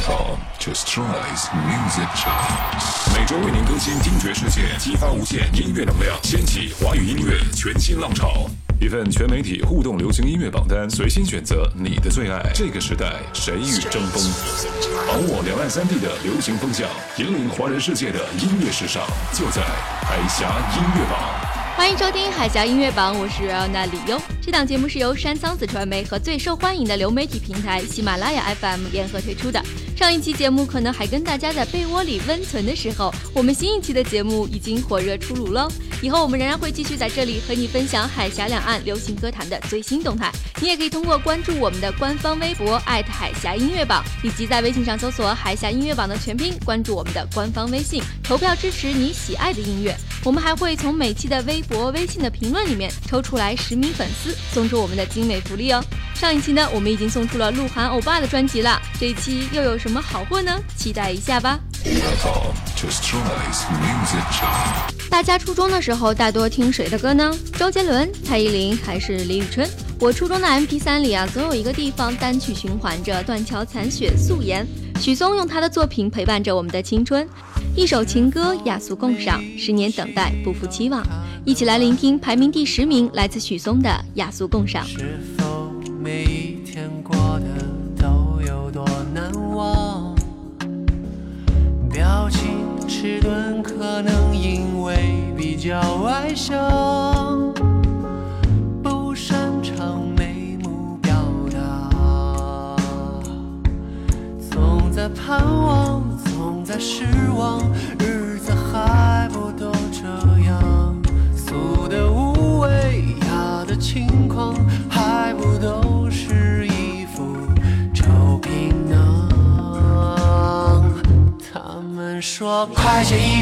to strize Music Chart。每周为您更新听觉世界，激发无限音乐能量，掀起华语音乐全新浪潮。一份全媒体互动流行音乐榜单，随心选择你的最爱。这个时代，谁与争锋？把握两岸三地的流行风向，引领华人世界的音乐时尚，就在海峡音乐榜。欢迎收听海峡音乐榜，我是 r 娜李优。这档节目是由山仓子传媒和最受欢迎的流媒体平台喜马拉雅 FM 联合推出的。上一期节目可能还跟大家在被窝里温存的时候，我们新一期的节目已经火热出炉喽。以后我们仍然会继续在这里和你分享海峡两岸流行歌坛的最新动态。你也可以通过关注我们的官方微博海峡音乐榜，以及在微信上搜索海峡音乐榜的全拼，关注我们的官方微信，投票支持你喜爱的音乐。我们还会从每期的微博、微信的评论里面抽出来十名粉丝，送出我们的精美福利哦。上一期呢，我们已经送出了鹿晗欧巴的专辑了，这一期又有什么好货呢？期待一下吧。大家初中的时候大多听谁的歌呢？周杰伦、蔡依林还是李宇春？我初中的 MP3 里啊，总有一个地方单曲循环着《断桥残雪》《素颜》。许嵩用他的作品陪伴着我们的青春。一首情歌雅俗共赏，十年等待不负期望。一起来聆听排名第十名，来自许嵩的《雅俗共赏》。是否每一天过得都有多难忘？表情迟钝，可能因为比较外向，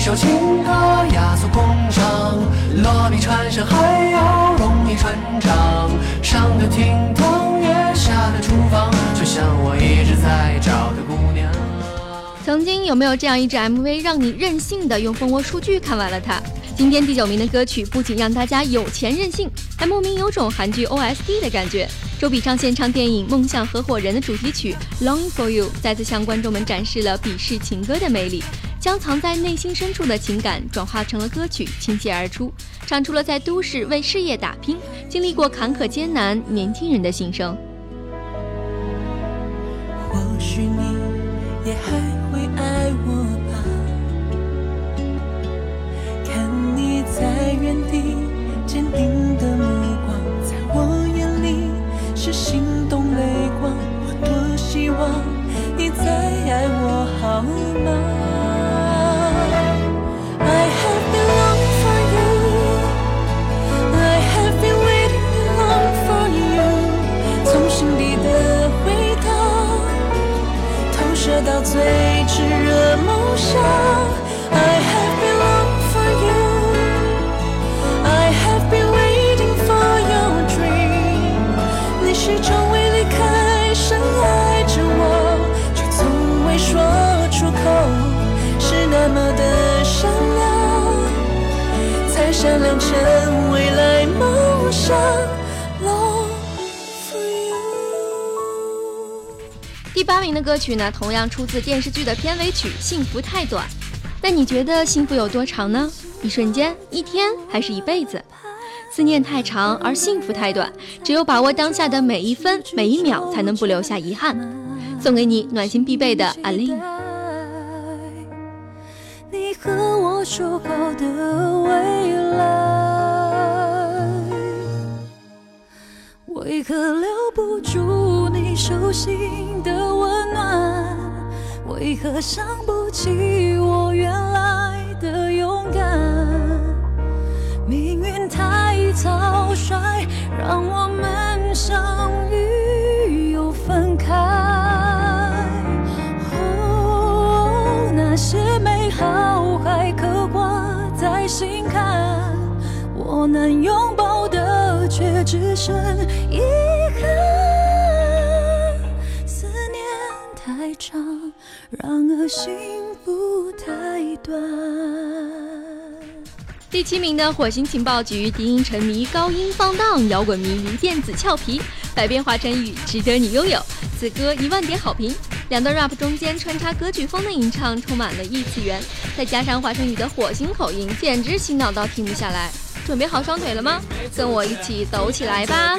首情歌，雅俗共赏，落笔传神还要容易传唱，上得厅堂，月下得厨房，就像我一直在找的姑娘。曾经有没有这样一支 MV，让你任性的用蜂窝数据看完了它？今天第九名的歌曲不仅让大家有钱任性，还莫名有种韩剧 OST 的感觉。周笔畅献唱电影《梦想合伙人》的主题曲《Long for You》，再次向观众们展示了笔试情歌的魅力，将藏在内心深处的情感转化成了歌曲，倾泻而出，唱出了在都市为事业打拼、经历过坎坷艰难年轻人的心声。或许你也还会。爱我曲呢，同样出自电视剧的片尾曲《幸福太短》。那你觉得幸福有多长呢？一瞬间、一天，还是一辈子？思念太长，而幸福太短。只有把握当下的每一分每一秒，才能不留下遗憾。送给你暖心必备的《阿令》。你和我说好的未来，为何留不住你手心的温暖？为何想不起我原来的勇敢？命运太草率，让我们相遇又分开。哦，那些美好还刻挂在心坎，我能拥抱的却只剩然而幸福太短。第七名的火星情报局，低音沉迷，高音放荡，摇滚迷离电子俏皮，百变化成语，值得你拥有。此歌一万点好评。两段 rap 中间穿插歌剧风的吟唱，充满了异次元，再加上华晨宇的火星口音，简直洗脑到停不下来。准备好双腿了吗？跟我一起抖起来吧！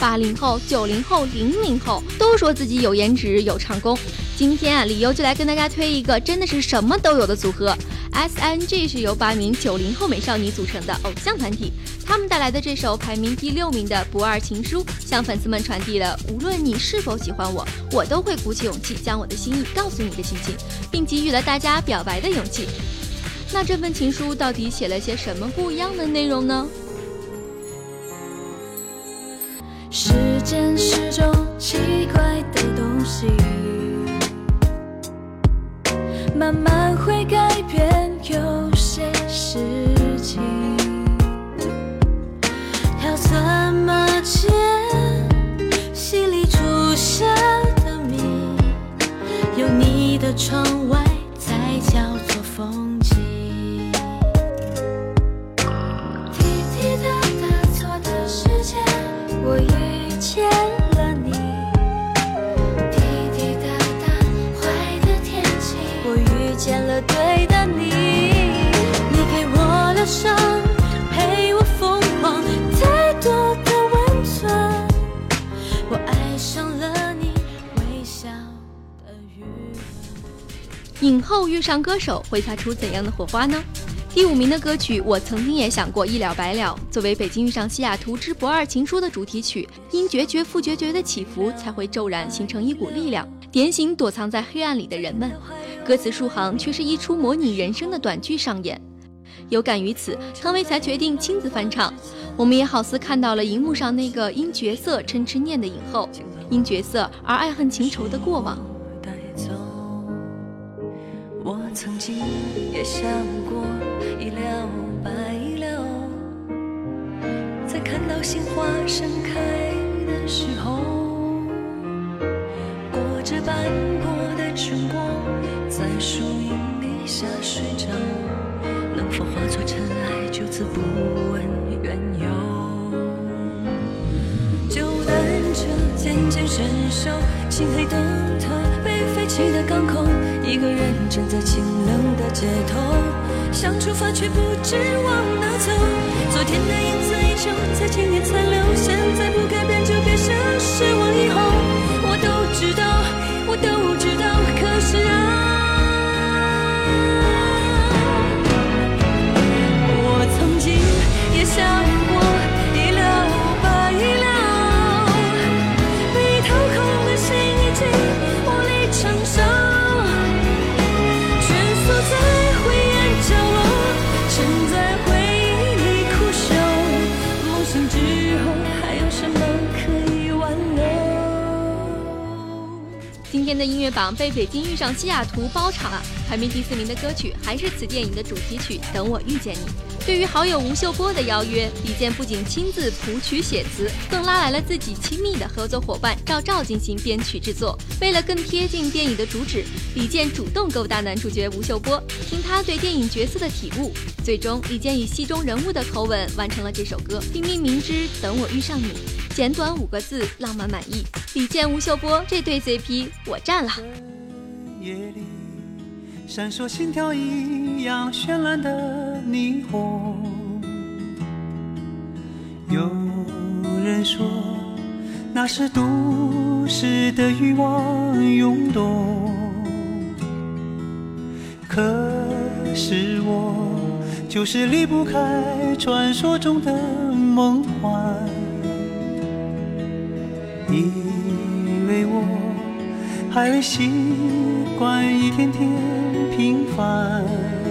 八零后、九零后、零零后都说自己有颜值、有唱功。今天啊，理由就来跟大家推一个真的是什么都有的组合。S N G 是由八名九零后美少女组成的偶像团体，他们带来的这首排名第六名的《不二情书》，向粉丝们传递了无论你是否喜欢我，我都会鼓起勇气将我的心意告诉你的心情，并给予了大家表白的勇气。那这份情书到底写了些什么不一样的内容呢？时间是种奇怪的东西，慢慢会改变有些事情。要怎么解心里住下的谜？有你的窗见了对的你。你给我疗伤，陪我疯狂，太多的温存。我爱上了你微笑的语影后遇上歌手，会擦出怎样的火花呢？第五名的歌曲，我曾经也想过一了百了。作为《北京遇上西雅图之不二情书》的主题曲，因决绝复决绝的起伏，才会骤然形成一股力量，点醒躲藏在黑暗里的人们。歌词数行却是一出模拟人生的短剧上演。有感于此，汤唯才决定亲自翻唱。我们也好似看到了荧幕上那个因角色嗔痴念的影后，因角色而爱恨情仇的过往。我曾经也想过。一了百了，在看到鲜花盛开的时候，裹着斑驳的春光，在树荫底下睡着，能否化作尘埃，就此不问缘由？就单车渐渐生锈，漆黑灯塔被废弃的港口，一个人站在清冷的街头。想出发，却不知往哪走。昨天的影子依旧在今天残留，现在不改变，就别想失望。以后都知道，我都知道，可是啊。我曾经也想过乐榜被《北京遇上西雅图》包场了，排名第四名的歌曲还是此电影的主题曲《等我遇见你》。对于好友吴秀波的邀约，李健不仅亲自谱曲写词，更拉来了自己亲密的合作伙伴赵照进行编曲制作。为了更贴近电影的主旨，李健主动勾搭男主角吴秀波，听他对电影角色的体悟。最终，李健以戏中人物的口吻完成了这首歌，并命名之《等我遇上你》。简短五个字，浪漫满意。李健、吴秀波这对 CP，我占了。夜里闪烁心跳一样绚烂的霓虹，有人说那是都市的欲望涌动，可是我就是离不开传说中的。梦幻，因为我还未习惯一天天平凡。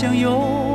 我幻想有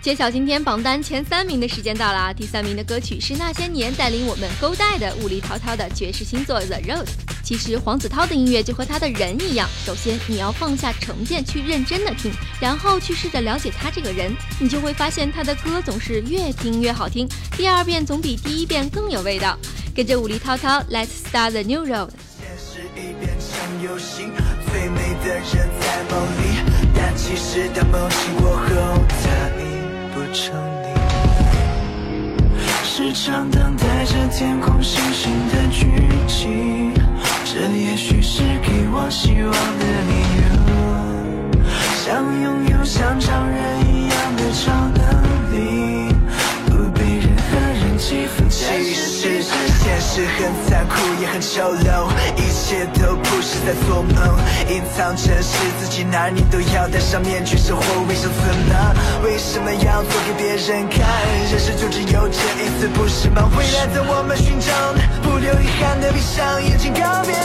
揭晓今天榜单前三名的时间到了啊！第三名的歌曲是那些年带领我们勾带的雾里滔滔的爵士星座 The Rose。其实黄子韬的音乐就和他的人一样，首先你要放下成见去认真的听，然后去试着了解他这个人，你就会发现他的歌总是越听越好听，第二遍总比第一遍更有味道。跟着雾里滔滔，Let's start the new road。现实已变成游戏，最美的人在梦里，但其实当梦醒过后，它已不成你。时常等待着天空星星的剧情，这也许是给我希望的理由。想拥有像常人一样的超能力，其实现实很残酷，也很丑陋，一切都不是在做梦。隐藏真实自己，哪儿你都要戴上面具，生活为生存呢？为什么要做给别人看？人生就只有这一次，不是吗？未来在我们寻找，不留遗憾的闭上眼睛，告别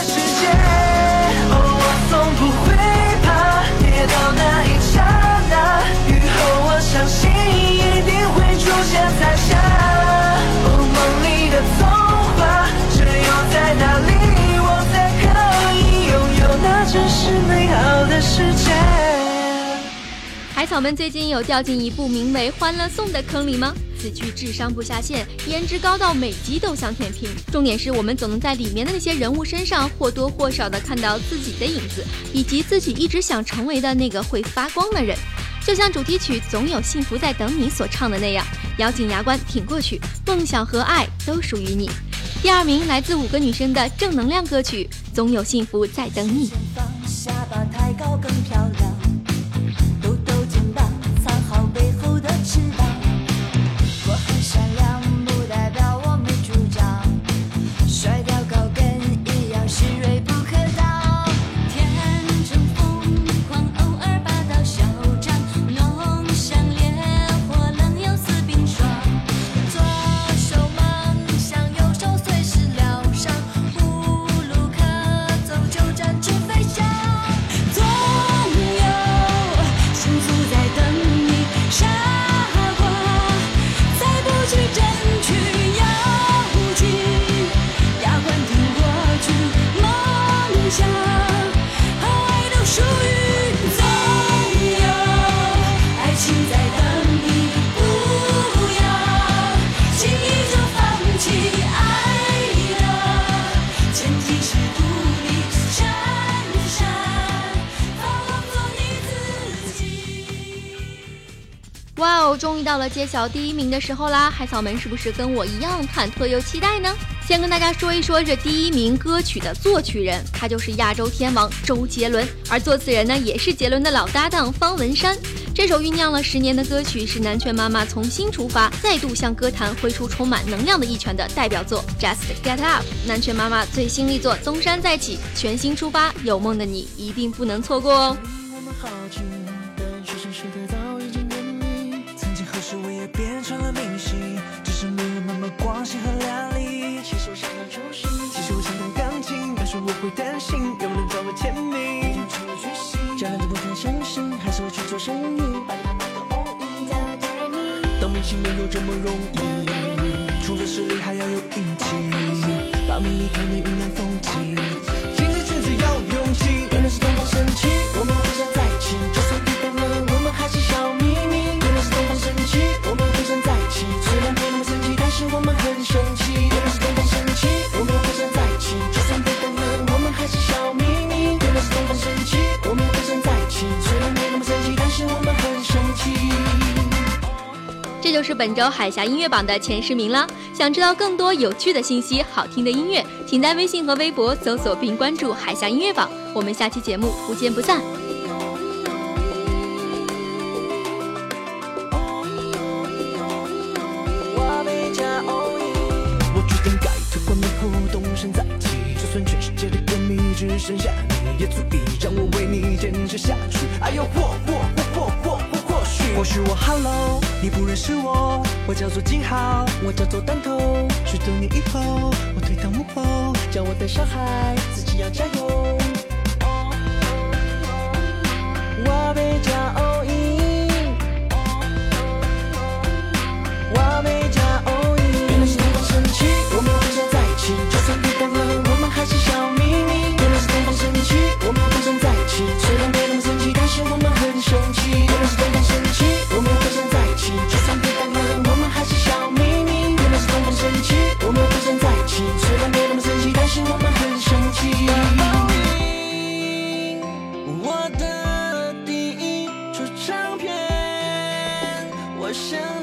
海草们最近有掉进一部名为《欢乐颂》的坑里吗？此剧智商不下线，颜值高到每集都想舔屏。重点是我们总能在里面的那些人物身上或多或少的看到自己的影子，以及自己一直想成为的那个会发光的人。就像主题曲《总有幸福在等你》所唱的那样，咬紧牙关挺过去，梦想和爱都属于你。第二名来自五个女生的正能量歌曲《总有幸福在等你》。终于到了揭晓第一名的时候啦！海草们是不是跟我一样忐忑又期待呢？先跟大家说一说这第一名歌曲的作曲人，他就是亚洲天王周杰伦，而作词人呢也是杰伦的老搭档方文山。这首酝酿了十年的歌曲是南拳妈妈重新出发，再度向歌坛挥出充满能量的一拳的代表作《Just Get Up》。南拳妈妈最新力作《东山再起》，全新出发，有梦的你一定不能错过哦！么光鲜和亮丽。其实我想当厨师，其实我想弹钢琴，但是我会担心有人找我签名。成了巨星，家人都不太相信，还是我去做生意。当明星没有这么容易，除了实力还要有运气，把名利看你本周海峡音乐榜的前十名了。想知道更多有趣的信息、好听的音乐，请在微信和微博搜索并关注海峡音乐榜。我们下期节目不见不散。我决定改头换面后动身在一起，就算全世界的歌迷只剩下你，也足以让我为你坚持下去。哎呦，或或或或或或许，我 Hello，你不认识我，我叫做金浩，我叫做弹头。许多年以后，我退到幕后，叫我的小孩，自己要加油。ocean